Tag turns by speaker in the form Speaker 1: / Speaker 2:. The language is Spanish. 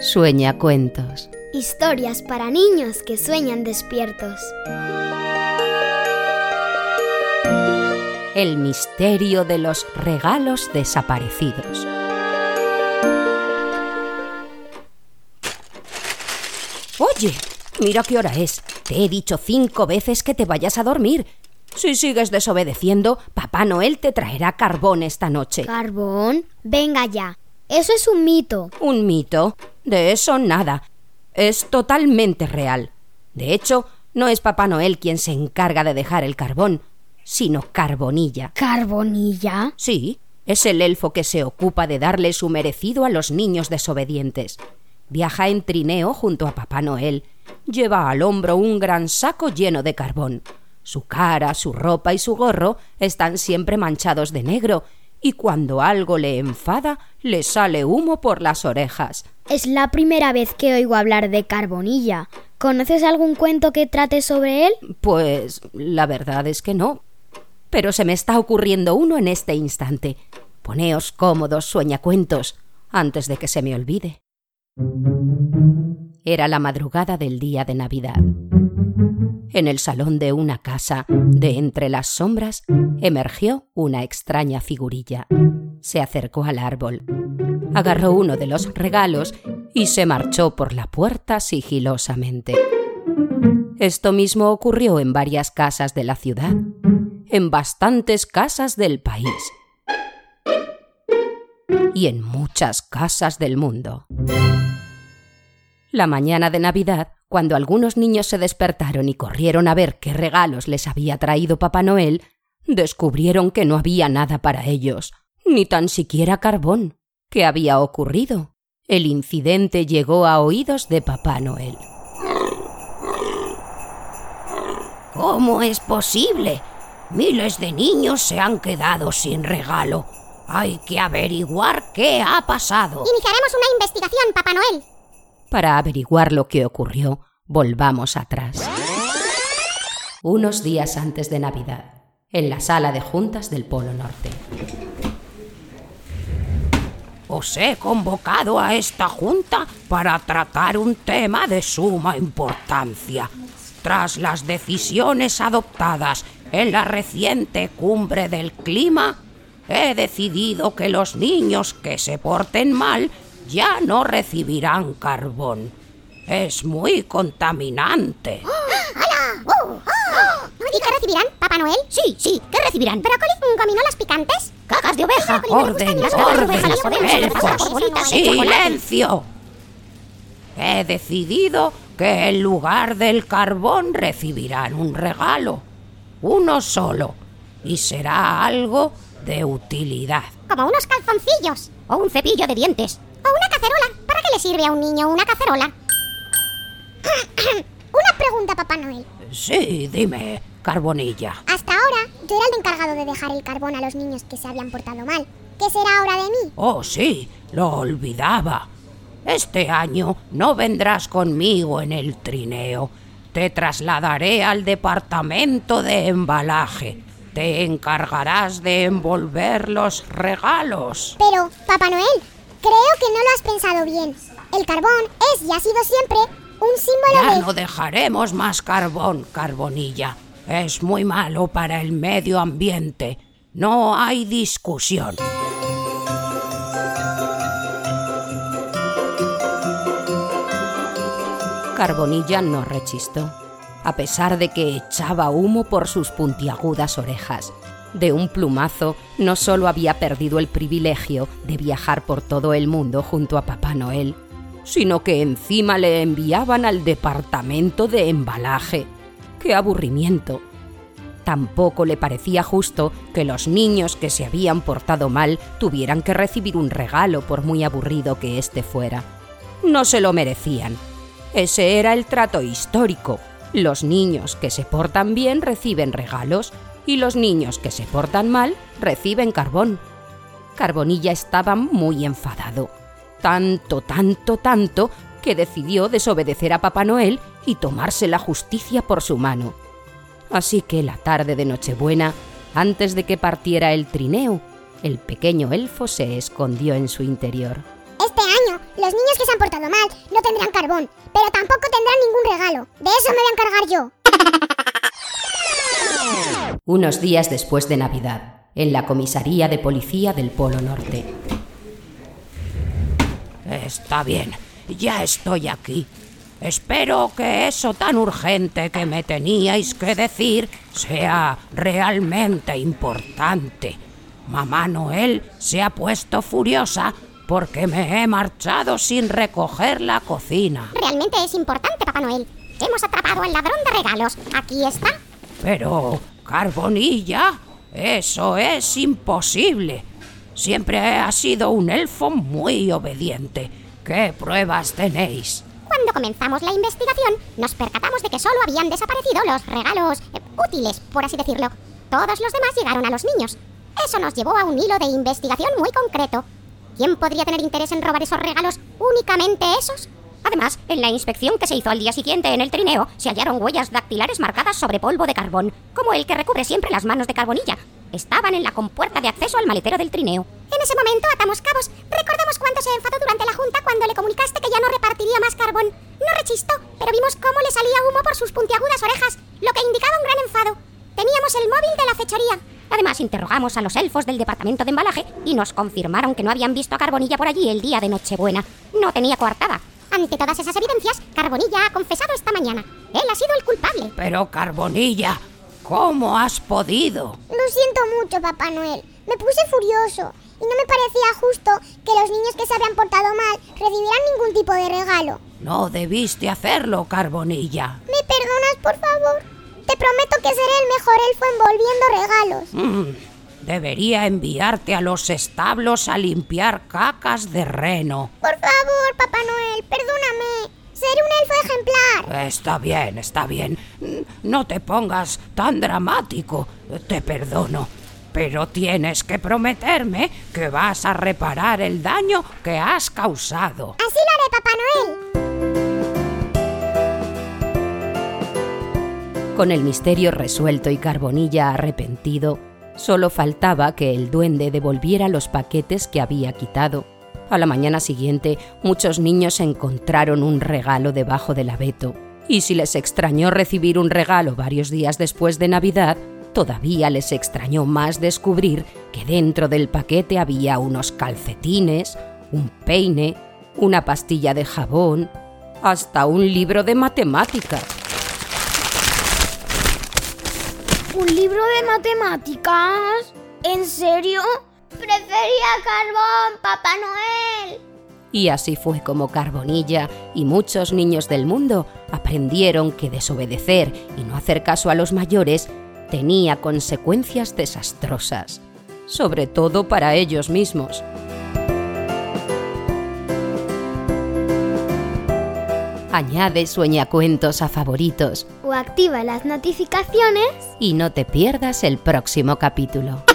Speaker 1: Sueña cuentos.
Speaker 2: Historias para niños que sueñan despiertos.
Speaker 1: El misterio de los regalos desaparecidos. Oye, mira qué hora es. Te he dicho cinco veces que te vayas a dormir. Si sigues desobedeciendo, Papá Noel te traerá carbón esta noche.
Speaker 2: ¿Carbón? Venga ya. Eso es un mito.
Speaker 1: ¿Un mito? De eso nada. Es totalmente real. De hecho, no es Papá Noel quien se encarga de dejar el carbón, sino Carbonilla.
Speaker 2: ¿Carbonilla?
Speaker 1: Sí, es el elfo que se ocupa de darle su merecido a los niños desobedientes. Viaja en trineo junto a Papá Noel. Lleva al hombro un gran saco lleno de carbón. Su cara, su ropa y su gorro están siempre manchados de negro, y cuando algo le enfada, le sale humo por las orejas.
Speaker 2: Es la primera vez que oigo hablar de Carbonilla. ¿Conoces algún cuento que trate sobre él?
Speaker 1: Pues la verdad es que no. Pero se me está ocurriendo uno en este instante. Poneos cómodos, sueñacuentos, antes de que se me olvide. Era la madrugada del día de Navidad. En el salón de una casa, de entre las sombras, emergió una extraña figurilla. Se acercó al árbol, agarró uno de los regalos y se marchó por la puerta sigilosamente. Esto mismo ocurrió en varias casas de la ciudad, en bastantes casas del país y en muchas casas del mundo. La mañana de Navidad, cuando algunos niños se despertaron y corrieron a ver qué regalos les había traído Papá Noel, descubrieron que no había nada para ellos, ni tan siquiera carbón. ¿Qué había ocurrido? El incidente llegó a oídos de Papá Noel.
Speaker 3: ¿Cómo es posible? Miles de niños se han quedado sin regalo. Hay que averiguar qué ha pasado.
Speaker 4: Iniciaremos una investigación, Papá Noel.
Speaker 1: Para averiguar lo que ocurrió, volvamos atrás. Unos días antes de Navidad, en la sala de juntas del Polo Norte.
Speaker 3: Os he convocado a esta junta para tratar un tema de suma importancia. Tras las decisiones adoptadas en la reciente cumbre del clima, he decidido que los niños que se porten mal ya no recibirán carbón. Es muy contaminante.
Speaker 4: ¿Y qué recibirán, Papá Noel?
Speaker 3: Sí, sí, ¿qué recibirán?
Speaker 4: ¿Brócoli? ¿Gominolas picantes?
Speaker 3: ¡Cagas de oveja! ¡Orden, orden! ¡Silencio! He decidido que en lugar del carbón recibirán un regalo. Uno solo. Y será algo de utilidad.
Speaker 4: Como unos calzoncillos.
Speaker 3: O un cepillo de dientes.
Speaker 4: Cacerola. ¿Para qué le sirve a un niño una cacerola? una pregunta, Papá Noel.
Speaker 3: Sí, dime, Carbonilla.
Speaker 4: Hasta ahora, yo era el encargado de dejar el carbón a los niños que se habían portado mal. ¿Qué será ahora de mí?
Speaker 3: Oh, sí, lo olvidaba. Este año no vendrás conmigo en el trineo. Te trasladaré al departamento de embalaje. Te encargarás de envolver los regalos.
Speaker 4: Pero, Papá Noel, creo que no lo has pensado bien. El carbón es y ha sido siempre un símbolo
Speaker 3: Ya
Speaker 4: de...
Speaker 3: no dejaremos más carbón, Carbonilla. Es muy malo para el medio ambiente. No hay discusión.
Speaker 1: Carbonilla no rechistó, a pesar de que echaba humo por sus puntiagudas orejas. De un plumazo, no solo había perdido el privilegio de viajar por todo el mundo junto a Papá Noel, sino que encima le enviaban al departamento de embalaje. ¡Qué aburrimiento! Tampoco le parecía justo que los niños que se habían portado mal tuvieran que recibir un regalo por muy aburrido que éste fuera. No se lo merecían. Ese era el trato histórico. Los niños que se portan bien reciben regalos y los niños que se portan mal reciben carbón. Carbonilla estaba muy enfadado. Tanto, tanto, tanto que decidió desobedecer a Papá Noel y tomarse la justicia por su mano. Así que la tarde de Nochebuena, antes de que partiera el trineo, el pequeño elfo se escondió en su interior.
Speaker 4: Este año Los niños que se han portado mal no tendrán carbón, pero tampoco tendrán ningún regalo. De eso me voy a encargar yo.
Speaker 1: Unos días después de Navidad, en la comisaría de policía del Polo Norte.
Speaker 3: Está bien, ya estoy aquí. Espero que eso tan urgente que me teníais que decir sea realmente importante. Mamá Noel se ha puesto furiosa porque me he marchado sin recoger la cocina.
Speaker 4: Realmente es importante, Papá Noel. Hemos atrapado al ladrón de regalos. Aquí está.
Speaker 3: Pero, Carbonilla, eso es imposible. Siempre ha sido un elfo muy obediente. ¿Qué pruebas tenéis?
Speaker 4: Cuando comenzamos la investigación, nos percatamos de que solo habían desaparecido los regalos eh, útiles, por así decirlo. Todos los demás llegaron a los niños. Eso nos llevó a un hilo de investigación muy concreto. ¿Quién podría tener interés en robar esos regalos? ¿Únicamente esos?
Speaker 5: Además, en la inspección que se hizo al día siguiente en el trineo, se hallaron huellas dactilares marcadas sobre polvo de carbón, como el que recubre siempre las manos de Carbonilla. Estaban en la compuerta de acceso al maletero del trineo.
Speaker 4: En ese momento atamos cabos. Recordamos cuánto se enfadó durante la junta cuando le comunicaste que ya no repartiría más carbón. No rechistó, pero vimos cómo le salía humo por sus puntiagudas orejas, lo que indicaba un gran enfado. Teníamos el móvil de la fechoría.
Speaker 5: Además, interrogamos a los elfos del departamento de embalaje y nos confirmaron que no habían visto a Carbonilla por allí el día de Nochebuena. No tenía coartada.
Speaker 4: Ante todas esas evidencias, Carbonilla ha confesado esta mañana. Él ha sido el culpable.
Speaker 3: Pero, Carbonilla, ¿cómo has podido?
Speaker 4: Lo siento mucho, Papá Noel. Me puse furioso y no me parecía justo que los niños que se habían portado mal recibieran ningún tipo de regalo.
Speaker 3: No debiste hacerlo, Carbonilla.
Speaker 4: ¿Me perdonas, por favor? Te prometo que seré el mejor elfo envolviendo regalos.
Speaker 3: Mm, debería enviarte a los establos a limpiar cacas de reno.
Speaker 4: Por favor, Papá Noel, perdóname. Seré un elfo ejemplar.
Speaker 3: Está bien, está bien. No te pongas tan dramático. Te perdono. Pero tienes que prometerme que vas a reparar el daño que has causado.
Speaker 4: Así lo haré, Papá Noel.
Speaker 1: Con el misterio resuelto y Carbonilla arrepentido, solo faltaba que el duende devolviera los paquetes que había quitado. A la mañana siguiente, muchos niños encontraron un regalo debajo del abeto. Y si les extrañó recibir un regalo varios días después de Navidad, todavía les extrañó más descubrir que dentro del paquete había unos calcetines, un peine, una pastilla de jabón, hasta un libro de matemáticas.
Speaker 2: ¿Un libro de matemáticas? ¿En serio?
Speaker 4: Prefería carbón, Papá Noel.
Speaker 1: Y así fue como Carbonilla y muchos niños del mundo aprendieron que desobedecer y no hacer caso a los mayores tenía consecuencias desastrosas, sobre todo para ellos mismos. Añade sueñacuentos a favoritos
Speaker 2: O activa las notificaciones
Speaker 1: y no te pierdas el próximo capítulo.